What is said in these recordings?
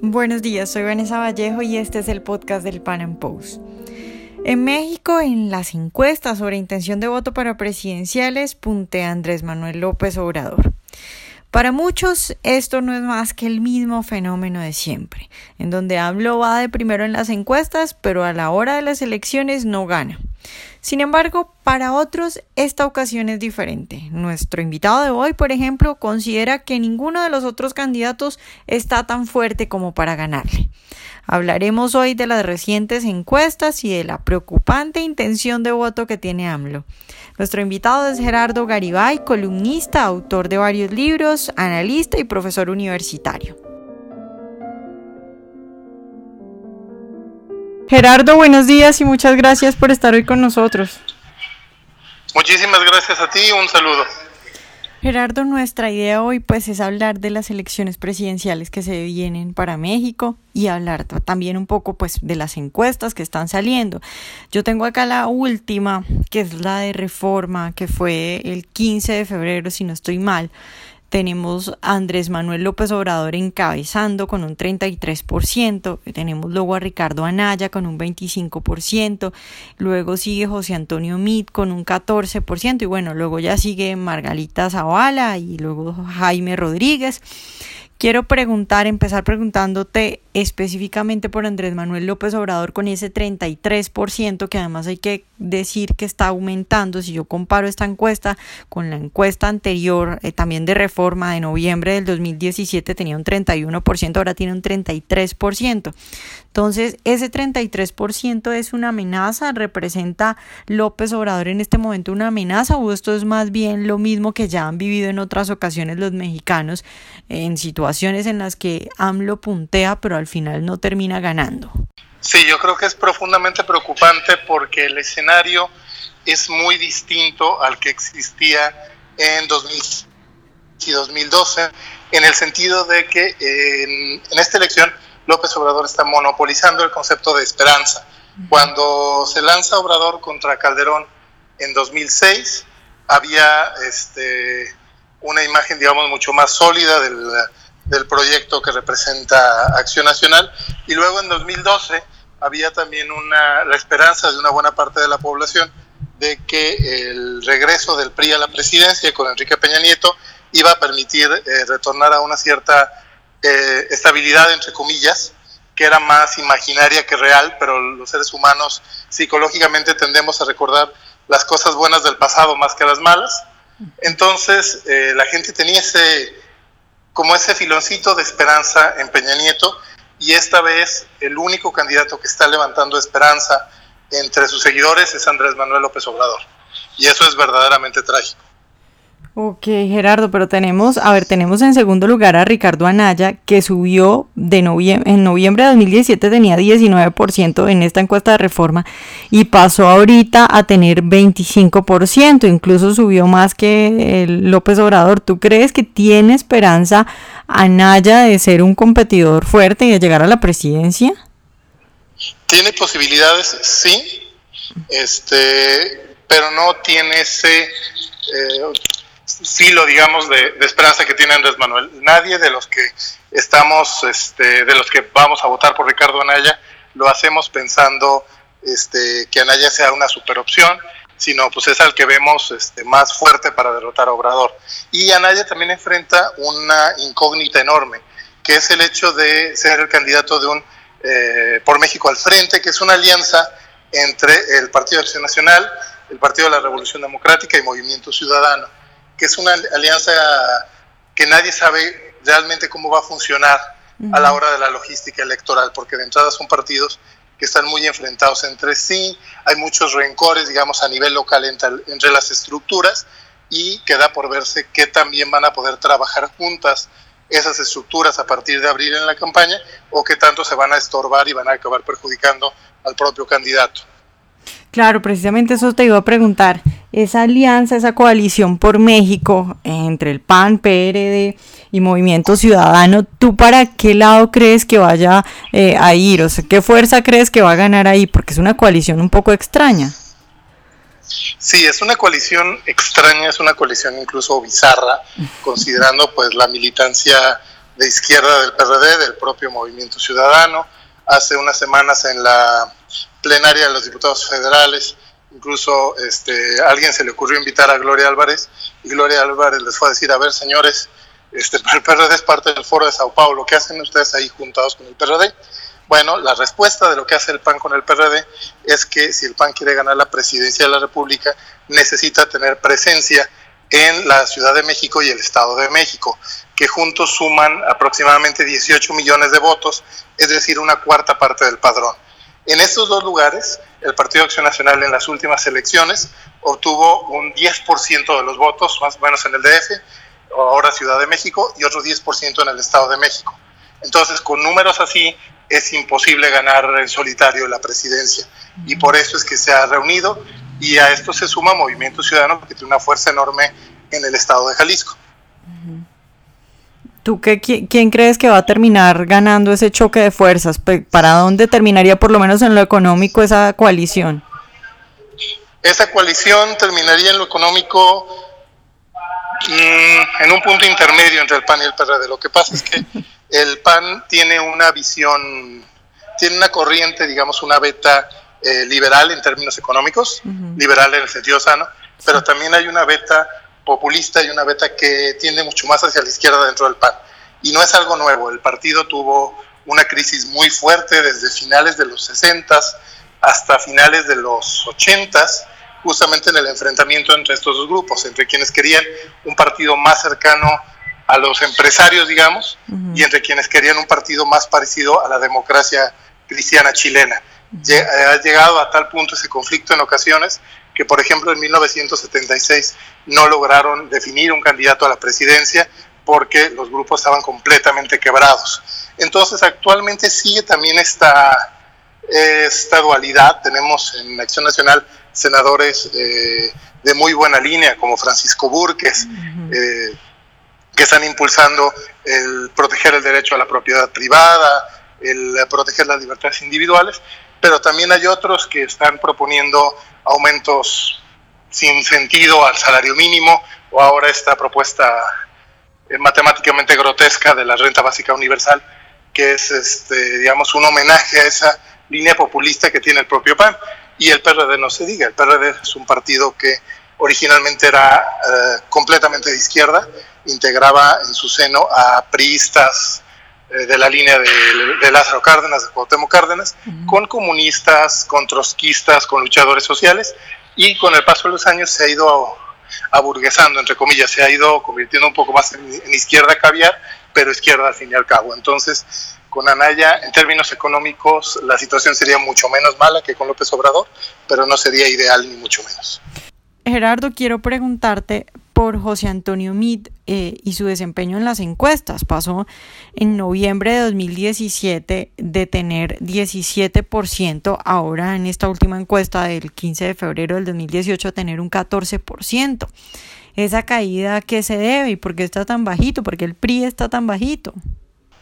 Buenos días, soy Vanessa Vallejo y este es el podcast del Pan Am Post. En México, en las encuestas sobre intención de voto para presidenciales, puntea Andrés Manuel López Obrador. Para muchos esto no es más que el mismo fenómeno de siempre, en donde AMLO va de primero en las encuestas, pero a la hora de las elecciones no gana. Sin embargo, para otros esta ocasión es diferente. Nuestro invitado de hoy, por ejemplo, considera que ninguno de los otros candidatos está tan fuerte como para ganarle. Hablaremos hoy de las recientes encuestas y de la preocupante intención de voto que tiene AMLO. Nuestro invitado es Gerardo Garibay, columnista, autor de varios libros, analista y profesor universitario. Gerardo, buenos días y muchas gracias por estar hoy con nosotros. Muchísimas gracias a ti, un saludo. Gerardo, nuestra idea hoy pues es hablar de las elecciones presidenciales que se vienen para México y hablar también un poco pues de las encuestas que están saliendo. Yo tengo acá la última, que es la de Reforma, que fue el 15 de febrero, si no estoy mal tenemos a Andrés Manuel López Obrador encabezando con un 33%, tenemos luego a Ricardo Anaya con un 25%, luego sigue José Antonio Mit con un 14% y bueno, luego ya sigue Margarita Zavala y luego Jaime Rodríguez. Quiero preguntar, empezar preguntándote específicamente por Andrés Manuel López Obrador con ese 33%, que además hay que decir que está aumentando. Si yo comparo esta encuesta con la encuesta anterior, eh, también de reforma de noviembre del 2017, tenía un 31%, ahora tiene un 33%. Entonces, ese 33% es una amenaza, representa López Obrador en este momento una amenaza o esto es más bien lo mismo que ya han vivido en otras ocasiones los mexicanos en situaciones en las que AMLO puntea pero al final no termina ganando. Sí, yo creo que es profundamente preocupante porque el escenario es muy distinto al que existía en 2000 y 2012 en el sentido de que en, en esta elección López Obrador está monopolizando el concepto de esperanza. Cuando se lanza Obrador contra Calderón en 2006, había este, una imagen, digamos, mucho más sólida del, del proyecto que representa Acción Nacional. Y luego en 2012 había también una, la esperanza de una buena parte de la población de que el regreso del PRI a la presidencia con Enrique Peña Nieto iba a permitir eh, retornar a una cierta eh, estabilidad, entre comillas, que era más imaginaria que real, pero los seres humanos psicológicamente tendemos a recordar las cosas buenas del pasado más que las malas. Entonces, eh, la gente tenía ese, como ese filoncito de esperanza en Peña Nieto, y esta vez el único candidato que está levantando esperanza entre sus seguidores es Andrés Manuel López Obrador. Y eso es verdaderamente trágico. Ok, Gerardo, pero tenemos, a ver, tenemos en segundo lugar a Ricardo Anaya, que subió de noviembre, en noviembre de 2017 tenía 19% en esta encuesta de reforma y pasó ahorita a tener 25%, incluso subió más que el López Obrador. ¿Tú crees que tiene esperanza Anaya de ser un competidor fuerte y de llegar a la presidencia? Tiene posibilidades, sí, este, pero no tiene ese... Eh, filo, digamos, de, esperanza que tiene Andrés Manuel. Nadie de los que estamos, este, de los que vamos a votar por Ricardo Anaya, lo hacemos pensando este, que Anaya sea una super opción, sino pues es al que vemos este, más fuerte para derrotar a Obrador. Y Anaya también enfrenta una incógnita enorme, que es el hecho de ser el candidato de un eh, por México al frente, que es una alianza entre el Partido Acción Nacional, el Partido de la Revolución Democrática y Movimiento Ciudadano que es una alianza que nadie sabe realmente cómo va a funcionar a la hora de la logística electoral, porque de entrada son partidos que están muy enfrentados entre sí, hay muchos rencores, digamos, a nivel local entre, entre las estructuras y queda por verse qué también van a poder trabajar juntas esas estructuras a partir de abril en la campaña o qué tanto se van a estorbar y van a acabar perjudicando al propio candidato. Claro, precisamente eso te iba a preguntar. Esa alianza, esa coalición por México entre el PAN, PRD y Movimiento Ciudadano, ¿tú para qué lado crees que vaya eh, a ir? O sea, ¿qué fuerza crees que va a ganar ahí? Porque es una coalición un poco extraña. Sí, es una coalición extraña, es una coalición incluso bizarra, considerando pues la militancia de izquierda del PRD, del propio Movimiento Ciudadano. Hace unas semanas en la plenaria de los diputados federales, incluso este, alguien se le ocurrió invitar a Gloria Álvarez y Gloria Álvarez les fue a decir, a ver señores, este, el PRD es parte del foro de Sao Paulo, ¿qué hacen ustedes ahí juntados con el PRD? Bueno, la respuesta de lo que hace el PAN con el PRD es que si el PAN quiere ganar la presidencia de la República, necesita tener presencia en la Ciudad de México y el Estado de México, que juntos suman aproximadamente 18 millones de votos, es decir, una cuarta parte del padrón. En estos dos lugares, el Partido Acción Nacional en las últimas elecciones obtuvo un 10% de los votos, más o menos en el DF, ahora Ciudad de México, y otro 10% en el Estado de México. Entonces, con números así, es imposible ganar en solitario la presidencia. Y por eso es que se ha reunido y a esto se suma Movimiento Ciudadano, que tiene una fuerza enorme en el estado de Jalisco. ¿Tú qué, quién crees que va a terminar ganando ese choque de fuerzas? ¿Para dónde terminaría por lo menos en lo económico esa coalición? Esa coalición terminaría en lo económico mm, en un punto intermedio entre el PAN y el PRD. Lo que pasa es que el PAN tiene una visión, tiene una corriente, digamos, una beta eh, liberal en términos económicos, liberal en el sentido sano, pero también hay una beta populista y una beta que tiende mucho más hacia la izquierda dentro del PAN. Y no es algo nuevo, el partido tuvo una crisis muy fuerte desde finales de los 60 hasta finales de los 80 justamente en el enfrentamiento entre estos dos grupos, entre quienes querían un partido más cercano a los empresarios, digamos, y entre quienes querían un partido más parecido a la democracia cristiana chilena. Ha llegado a tal punto ese conflicto en ocasiones que, por ejemplo, en 1976 no lograron definir un candidato a la presidencia porque los grupos estaban completamente quebrados. Entonces, actualmente sigue también esta, esta dualidad. Tenemos en Acción Nacional senadores eh, de muy buena línea, como Francisco Burques, que están impulsando el proteger el derecho a la propiedad privada, el proteger las libertades individuales, pero también hay otros que están proponiendo aumentos sin sentido al salario mínimo o ahora esta propuesta eh, matemáticamente grotesca de la renta básica universal, que es, este, digamos, un homenaje a esa línea populista que tiene el propio PAN. Y el PRD no se diga, el PRD es un partido que originalmente era eh, completamente de izquierda, integraba en su seno a priistas eh, de la línea de, Lázaro Cárdenas, de Cuauhtémoc Cárdenas, con comunistas, con trotskistas, con luchadores sociales, y con el paso de los años se ha ido aburguesando, entre comillas, se ha ido convirtiendo un poco más en, izquierda caviar, pero izquierda al fin y al cabo. Entonces, con Anaya, en términos económicos, la situación sería mucho menos mala que con López Obrador, pero no sería ideal ni mucho menos. Gerardo, quiero preguntarte por José Antonio Meade eh, y su desempeño en las encuestas. Pasó en noviembre de 2017 de tener 17%, ahora en esta última encuesta del 15 de febrero del 2018 a tener un 14%. Esa caída, ¿qué se debe y por qué está tan bajito? ¿Por qué el PRI está tan bajito?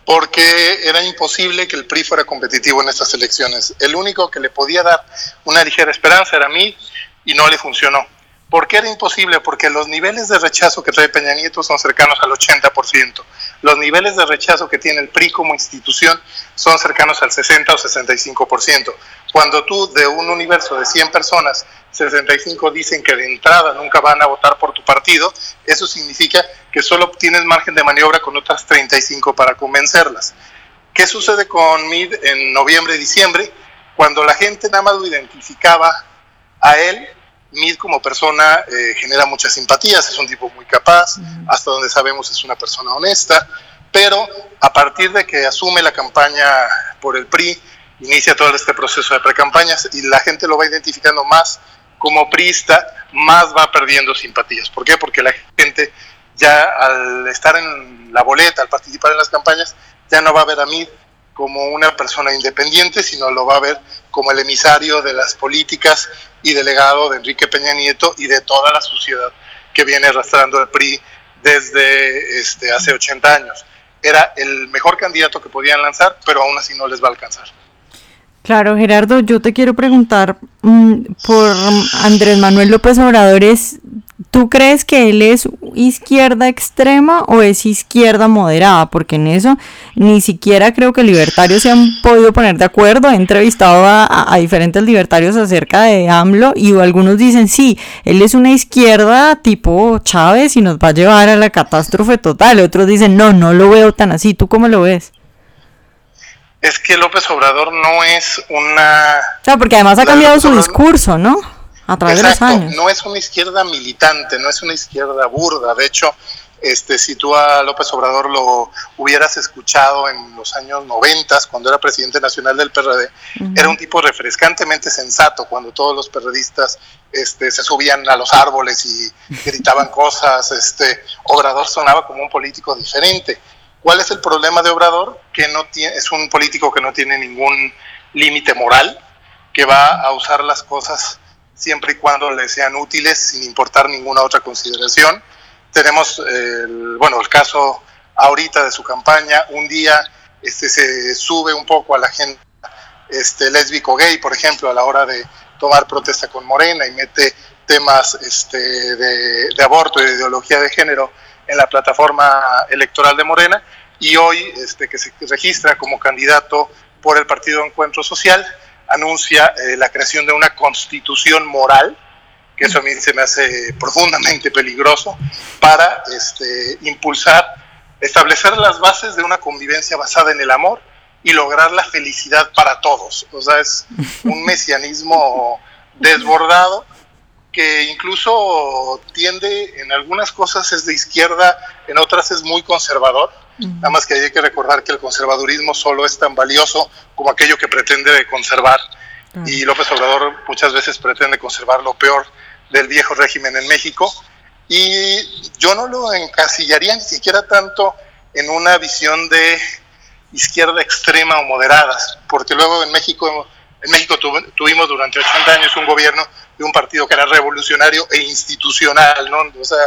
Porque era imposible que el PRI fuera competitivo en estas elecciones. El único que le podía dar una ligera esperanza era mí y no le funcionó. ¿Por qué era imposible? Porque los niveles de rechazo que trae Peña Nieto son cercanos al 80%. Los niveles de rechazo que tiene el PRI como institución son cercanos al 60 o 65%. Cuando tú de un universo de 100 personas, 65 dicen que de entrada nunca van a votar por tu partido, eso significa que solo tienes margen de maniobra con otras 35 para convencerlas. ¿Qué sucede con MID en noviembre y diciembre? Cuando la gente nada más lo identificaba a él Mid como persona eh, genera muchas simpatías, es un tipo muy capaz, hasta donde sabemos es una persona honesta, pero a partir de que asume la campaña por el PRI, inicia todo este proceso de precampañas y la gente lo va identificando más como priista, más va perdiendo simpatías. ¿Por qué? Porque la gente ya al estar en la boleta, al participar en las campañas, ya no va a ver a Mid como una persona independiente, sino lo va a ver como el emisario de las políticas y delegado de Enrique Peña Nieto y de toda la sociedad que viene arrastrando el PRI desde este, hace 80 años. Era el mejor candidato que podían lanzar, pero aún así no les va a alcanzar. Claro, Gerardo, yo te quiero preguntar mm, por Andrés Manuel López Obrador, ¿tú crees que él es izquierda extrema o es izquierda moderada? Porque en eso ni siquiera creo que libertarios se han podido poner de acuerdo. He entrevistado a, a diferentes libertarios acerca de AMLO y algunos dicen, sí, él es una izquierda tipo Chávez y nos va a llevar a la catástrofe total. Otros dicen, no, no lo veo tan así. ¿Tú cómo lo ves? Es que López Obrador no es una... O sea, porque además ha cambiado su discurso, ¿no? A través de los años. No es una izquierda militante, no es una izquierda burda. De hecho, este, si tú a López Obrador lo hubieras escuchado en los años 90, cuando era presidente nacional del PRD, era un tipo refrescantemente sensato, cuando todos los perredistas este, se subían a los árboles y gritaban cosas. Este, Obrador sonaba como un político diferente. ¿Cuál es el problema de Obrador? Que no tiene, es un político que no tiene ningún límite moral, que va a usar las cosas siempre y cuando le sean útiles, sin importar ninguna otra consideración. Tenemos, el, bueno, el caso ahorita de su campaña, un día este, se sube un poco a la gente este, lésbico gay, por ejemplo, a la hora de tomar protesta con Morena y mete temas este, de, de aborto y de ideología de género en la plataforma electoral de Morena y hoy este, que se registra como candidato por el Partido Encuentro Social, anuncia eh, la creación de una constitución moral, que eso a mí se me hace profundamente peligroso, para este, impulsar, establecer las bases de una convivencia basada en el amor y lograr la felicidad para todos. O sea, es un mesianismo desbordado que incluso tiende, en algunas cosas es de izquierda, en otras es muy conservador. Nada más que hay que recordar que el conservadurismo solo es tan valioso como aquello que pretende conservar. Y López Obrador muchas veces pretende conservar lo peor del viejo régimen en México. Y yo no lo encasillaría ni siquiera tanto en una visión de izquierda extrema o moderada, porque luego en México, en México tuvimos durante 80 años un gobierno de un partido que era revolucionario e institucional, ¿no? O sea,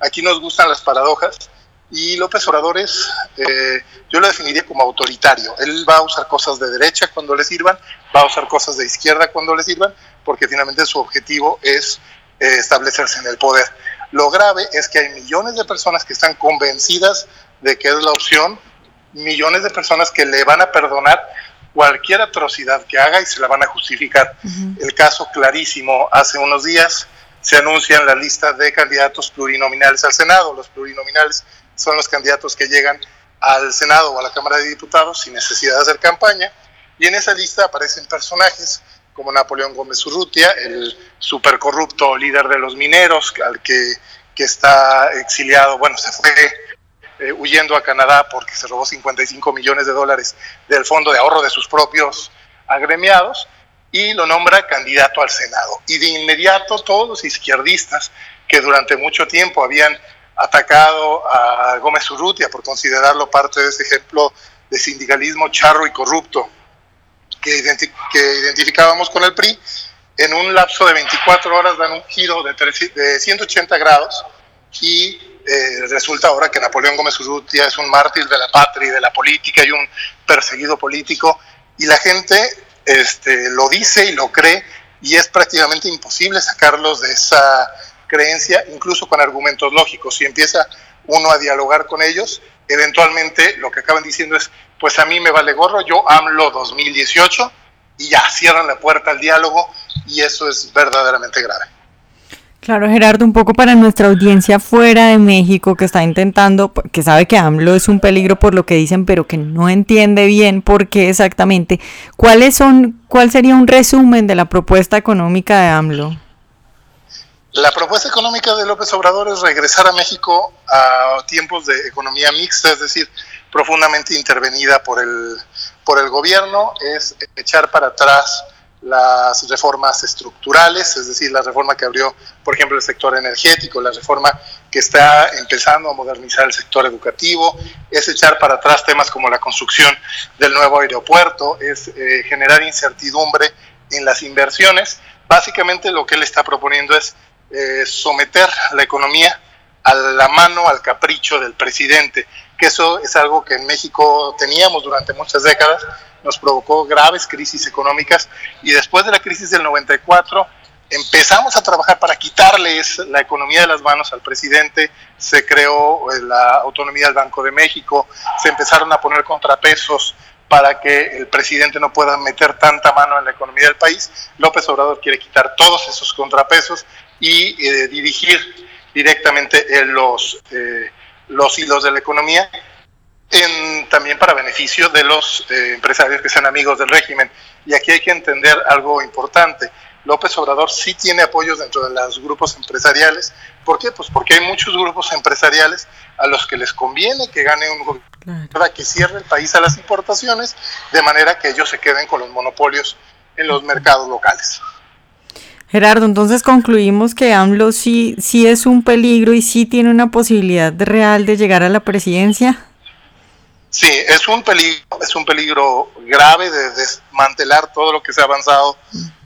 aquí nos gustan las paradojas y López Obrador es, eh, yo lo definiría como autoritario. Él va a usar cosas de derecha cuando le sirvan, va a usar cosas de izquierda cuando le sirvan, porque finalmente su objetivo es eh, establecerse en el poder. Lo grave es que hay millones de personas que están convencidas de que es la opción, millones de personas que le van a perdonar cualquier atrocidad que haga y se la van a justificar. El caso clarísimo, hace unos días se anuncian la lista de candidatos plurinominales al Senado. Los plurinominales son los candidatos que llegan al Senado o a la Cámara de Diputados sin necesidad de hacer campaña. Y en esa lista aparecen personajes como Napoleón Gómez Urrutia, el supercorrupto líder de los mineros, al que, que está exiliado, bueno, se fue eh, huyendo a Canadá porque se robó 55 millones de dólares del fondo de ahorro de sus propios agremiados y lo nombra candidato al Senado. Y de inmediato todos los izquierdistas que durante mucho tiempo habían atacado a Gómez Urrutia por considerarlo parte de ese ejemplo de sindicalismo charro y corrupto que, que identificábamos con el PRI, en un lapso de 24 horas dan un giro de, de 180 grados y eh, resulta ahora que Napoleón Gómez Urrutia es un mártir de la patria y de la política y un perseguido político, y la gente este, lo dice y lo cree, y es prácticamente imposible sacarlos de esa creencia, incluso con argumentos lógicos. Si empieza uno a dialogar con ellos, eventualmente lo que acaban diciendo es, pues a mí me vale gorro, yo AMLO 2018, y ya cierran la puerta al diálogo, y eso es verdaderamente grave. Claro, Gerardo, un poco para nuestra audiencia fuera de México que está intentando, que sabe que AMLO es un peligro por lo que dicen, pero que no entiende bien por qué exactamente. ¿Cuáles son, cuál sería un resumen de la propuesta económica de AMLO? La propuesta económica de López Obrador es regresar a México a tiempos de economía mixta, es decir, profundamente intervenida por el, por el gobierno, es echar para atrás las reformas estructurales, es decir, la reforma que abrió, por ejemplo, el sector energético, la reforma que está empezando a modernizar el sector educativo, es echar para atrás temas como la construcción del nuevo aeropuerto, es eh, generar incertidumbre en las inversiones. Básicamente lo que él está proponiendo es eh, someter la economía a la mano, al capricho del presidente, que eso es algo que en México teníamos durante muchas décadas, nos provocó graves crisis económicas y después de la crisis del 94 empezamos a trabajar para quitarles la economía de las manos al presidente, se creó eh, la autonomía del Banco de México, se empezaron a poner contrapesos para que el presidente no pueda meter tanta mano en la economía del país. López Obrador quiere quitar todos esos contrapesos y eh, dirigir directamente en los, eh, los hilos de la economía, en, también para beneficio de los empresarios que sean amigos del régimen. Y aquí hay que entender algo importante López Obrador sí tiene apoyos dentro de los grupos empresariales. ¿Por qué? Pues porque hay muchos grupos empresariales a los que les conviene que gane un gobierno para que cierre el país a las importaciones, de manera que ellos se queden con los monopolios en los mercados locales. Gerardo, entonces concluimos que AMLO sí, sí es un peligro y sí tiene una posibilidad real de llegar a la presidencia. Sí, es un peligro, es un peligro grave de desmantelar todo lo que se ha avanzado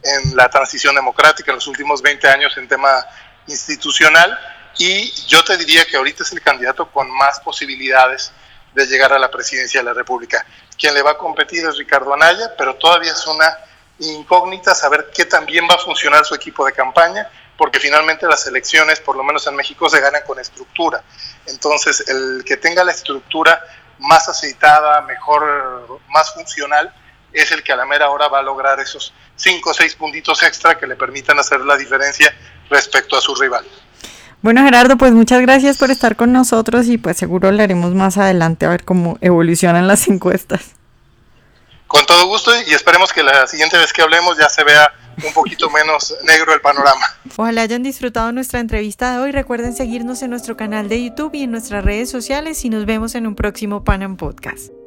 en la transición democrática en los últimos 20 años en tema institucional y yo te diría que ahorita es el candidato con más posibilidades de llegar a la presidencia de la República. Quien le va a competir es Ricardo Anaya, pero todavía es una incógnita saber qué también va a funcionar su equipo de campaña, porque finalmente las elecciones, por lo menos en México, se ganan con estructura. Entonces, el que tenga la estructura más aceitada, mejor, más funcional, es el que a la mera hora va a lograr esos cinco o seis puntitos extra que le permitan hacer la diferencia respecto a su rival. Bueno Gerardo, pues muchas gracias por estar con nosotros y pues seguro hablaremos más adelante a ver cómo evolucionan las encuestas. Con todo gusto y esperemos que la siguiente vez que hablemos ya se vea un poquito menos negro el panorama. Ojalá hayan disfrutado nuestra entrevista de hoy. Recuerden seguirnos en nuestro canal de YouTube y en nuestras redes sociales y nos vemos en un próximo Panam Podcast.